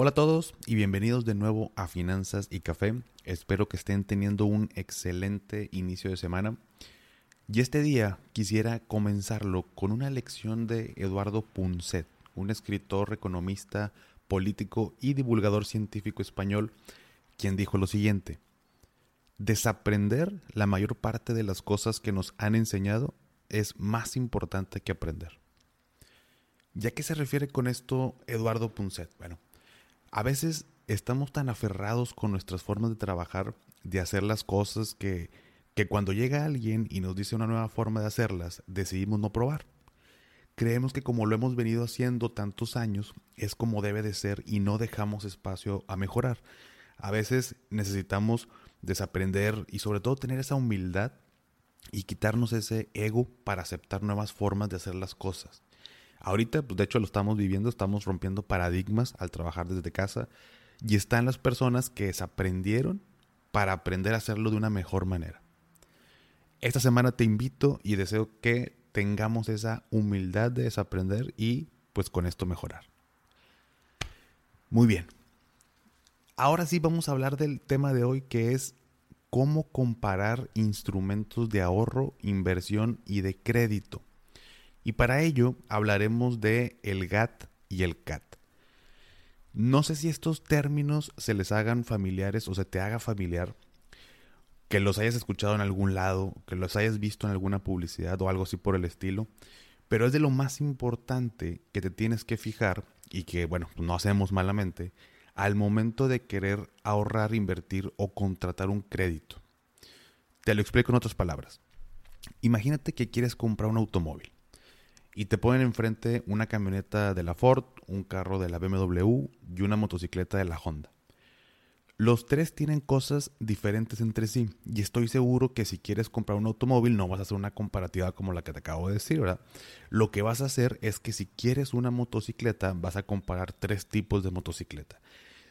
Hola a todos y bienvenidos de nuevo a Finanzas y Café. Espero que estén teniendo un excelente inicio de semana. Y este día quisiera comenzarlo con una lección de Eduardo Punset, un escritor, economista, político y divulgador científico español, quien dijo lo siguiente. Desaprender la mayor parte de las cosas que nos han enseñado es más importante que aprender. ¿Ya qué se refiere con esto Eduardo Punset? Bueno, a veces estamos tan aferrados con nuestras formas de trabajar, de hacer las cosas, que, que cuando llega alguien y nos dice una nueva forma de hacerlas, decidimos no probar. Creemos que como lo hemos venido haciendo tantos años, es como debe de ser y no dejamos espacio a mejorar. A veces necesitamos desaprender y sobre todo tener esa humildad y quitarnos ese ego para aceptar nuevas formas de hacer las cosas. Ahorita, pues de hecho lo estamos viviendo, estamos rompiendo paradigmas al trabajar desde casa y están las personas que desaprendieron para aprender a hacerlo de una mejor manera. Esta semana te invito y deseo que tengamos esa humildad de desaprender y pues con esto mejorar. Muy bien. Ahora sí vamos a hablar del tema de hoy que es cómo comparar instrumentos de ahorro, inversión y de crédito. Y para ello hablaremos de el GAT y el CAT. No sé si estos términos se les hagan familiares o se te haga familiar, que los hayas escuchado en algún lado, que los hayas visto en alguna publicidad o algo así por el estilo, pero es de lo más importante que te tienes que fijar y que, bueno, no hacemos malamente, al momento de querer ahorrar, invertir o contratar un crédito. Te lo explico en otras palabras. Imagínate que quieres comprar un automóvil y te ponen enfrente una camioneta de la Ford, un carro de la BMW y una motocicleta de la Honda. Los tres tienen cosas diferentes entre sí y estoy seguro que si quieres comprar un automóvil no vas a hacer una comparativa como la que te acabo de decir, ¿verdad? Lo que vas a hacer es que si quieres una motocicleta vas a comparar tres tipos de motocicleta.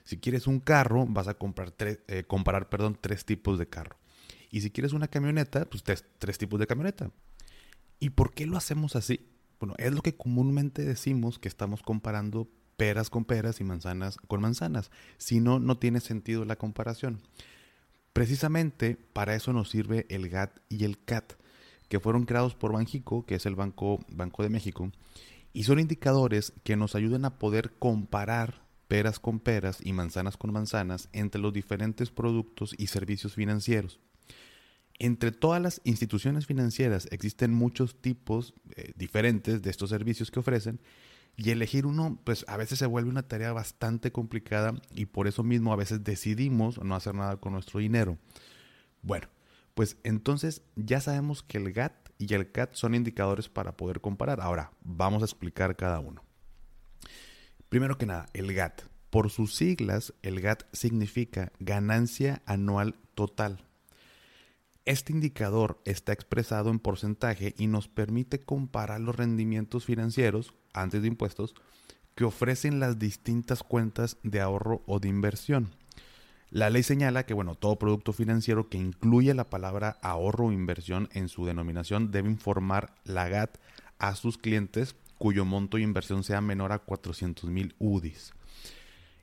Si quieres un carro vas a comprar eh, comparar perdón, tres tipos de carro. Y si quieres una camioneta, pues tres tipos de camioneta. ¿Y por qué lo hacemos así? Bueno, es lo que comúnmente decimos que estamos comparando peras con peras y manzanas con manzanas. Si no, no tiene sentido la comparación. Precisamente para eso nos sirve el GAT y el CAT, que fueron creados por Banjico, que es el Banco, Banco de México, y son indicadores que nos ayudan a poder comparar peras con peras y manzanas con manzanas entre los diferentes productos y servicios financieros. Entre todas las instituciones financieras existen muchos tipos eh, diferentes de estos servicios que ofrecen y elegir uno pues a veces se vuelve una tarea bastante complicada y por eso mismo a veces decidimos no hacer nada con nuestro dinero. Bueno, pues entonces ya sabemos que el GAT y el CAT son indicadores para poder comparar. Ahora, vamos a explicar cada uno. Primero que nada, el GAT. Por sus siglas, el GAT significa ganancia anual total. Este indicador está expresado en porcentaje y nos permite comparar los rendimientos financieros, antes de impuestos, que ofrecen las distintas cuentas de ahorro o de inversión. La ley señala que bueno, todo producto financiero que incluye la palabra ahorro o inversión en su denominación debe informar la GAT a sus clientes cuyo monto de inversión sea menor a 400 mil UDIs.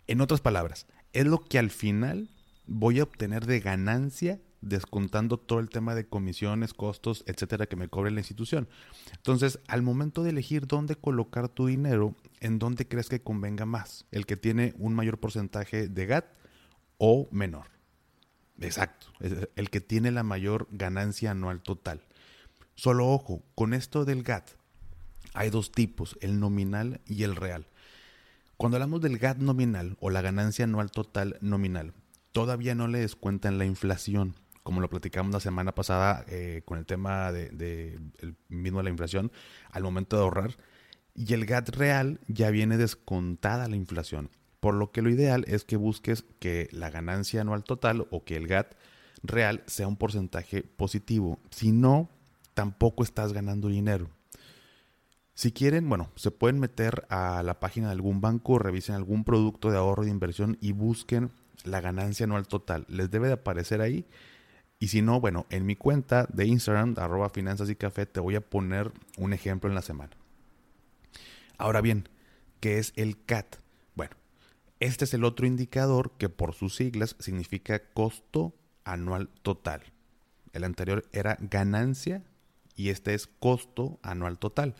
En otras palabras, es lo que al final voy a obtener de ganancia descontando todo el tema de comisiones, costos, etcétera, que me cobre la institución. Entonces, al momento de elegir dónde colocar tu dinero, ¿en dónde crees que convenga más? ¿El que tiene un mayor porcentaje de GAT o menor? Exacto, el que tiene la mayor ganancia anual total. Solo ojo, con esto del GAT hay dos tipos, el nominal y el real. Cuando hablamos del GAT nominal o la ganancia anual total nominal, todavía no le descuentan la inflación como lo platicamos la semana pasada eh, con el tema de, el mismo de la inflación, al momento de ahorrar. Y el GAT real ya viene descontada la inflación. por lo que lo ideal es que busques que la ganancia anual total o que el GAT real sea un porcentaje positivo. Si no, tampoco estás ganando dinero. Si quieren, bueno, se pueden meter a la página de algún banco, revisen algún producto de ahorro de inversión y busquen la ganancia anual total. Les debe de aparecer ahí. Y si no, bueno, en mi cuenta de Instagram, arroba finanzas y café, te voy a poner un ejemplo en la semana. Ahora bien, ¿qué es el CAT? Bueno, este es el otro indicador que por sus siglas significa costo anual total. El anterior era ganancia y este es costo anual total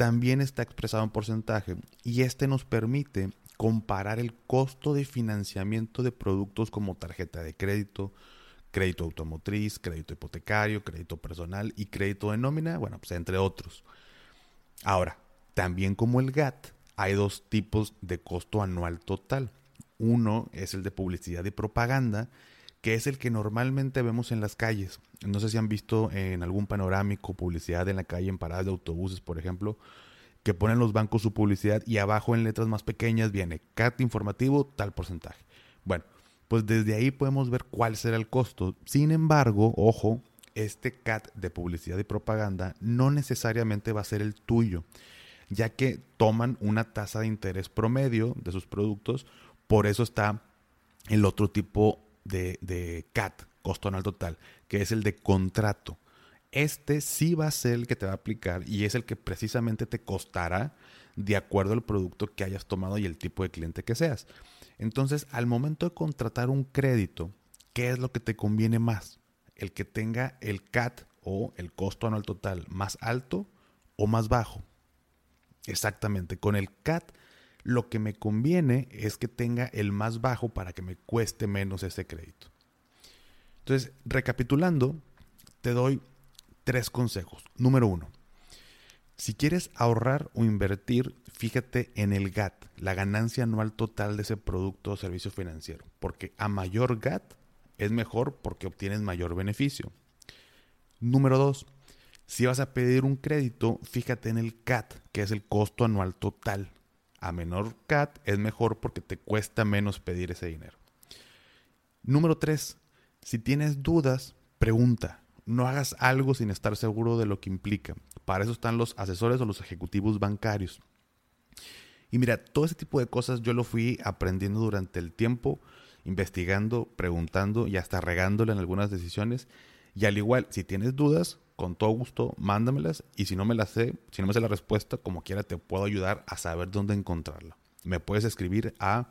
también está expresado en porcentaje y este nos permite comparar el costo de financiamiento de productos como tarjeta de crédito, crédito automotriz, crédito hipotecario, crédito personal y crédito de nómina, bueno, pues entre otros. Ahora, también como el GAT, hay dos tipos de costo anual total. Uno es el de publicidad y propaganda, que es el que normalmente vemos en las calles. No sé si han visto en algún panorámico publicidad en la calle, en paradas de autobuses, por ejemplo, que ponen los bancos su publicidad y abajo en letras más pequeñas viene CAT informativo, tal porcentaje. Bueno, pues desde ahí podemos ver cuál será el costo. Sin embargo, ojo, este CAT de publicidad y propaganda no necesariamente va a ser el tuyo, ya que toman una tasa de interés promedio de sus productos, por eso está el otro tipo de, CAT, costo anual total, que es el de contrato. Este sí va a ser el que te va a aplicar y es el que precisamente te costará de acuerdo al producto que hayas tomado y el tipo de cliente que seas. Entonces, al momento de contratar un crédito, ¿qué es lo que te conviene más? ¿El que tenga el CAT o el costo anual total más alto o más bajo? Exactamente, con el CAT lo que me conviene es que tenga el más bajo para que me cueste menos ese crédito. Entonces, recapitulando, te doy tres consejos. Número uno, si quieres ahorrar o invertir, fíjate en el GAT, la ganancia anual total de ese producto o servicio financiero, porque a mayor GAT es mejor porque obtienes mayor beneficio. Número dos, si vas a pedir un crédito, fíjate en el CAT, que es el costo anual total. A menor CAT es mejor porque te cuesta menos pedir ese dinero. Número 3. Si tienes dudas, pregunta. No hagas algo sin estar seguro de lo que implica. Para eso están los asesores o los ejecutivos bancarios. Y mira, todo ese tipo de cosas yo lo fui aprendiendo durante el tiempo, investigando, preguntando y hasta regándole en algunas decisiones. Y al igual, si tienes dudas, con todo gusto, mándamelas. Y si no me las sé, si no me sé la respuesta, como quiera, te puedo ayudar a saber dónde encontrarla. Me puedes escribir a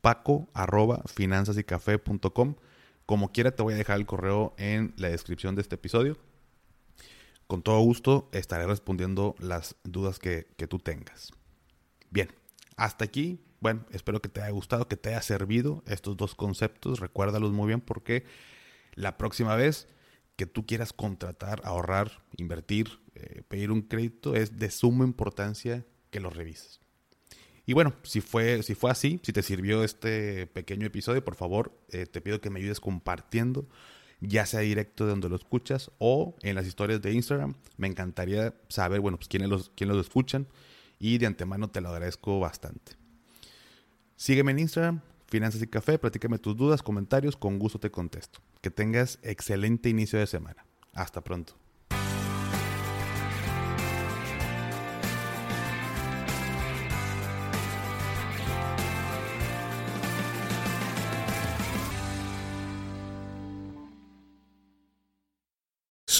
paco arroba como quiera, te voy a dejar el correo en la descripción de este episodio. Con todo gusto estaré respondiendo las dudas que, tú tengas. Bien, hasta aquí. Bueno, espero que te haya gustado, que te haya servido estos dos conceptos. Recuérdalos muy bien porque la próxima vez que tú quieras contratar, ahorrar, invertir, eh, pedir un crédito, es de suma importancia que lo revises. Y bueno, si fue, si fue así, si te sirvió este pequeño episodio, por favor, eh, te pido que me ayudes compartiendo, ya sea directo de donde lo escuchas o en las historias de Instagram. Me encantaría saber, bueno, pues quiénes los, quiénes los escuchan y de antemano te lo agradezco bastante. Sígueme en Instagram, Finanzas y Café, platícame tus dudas, comentarios, con gusto te contesto. Que tengas excelente inicio de semana. Hasta pronto.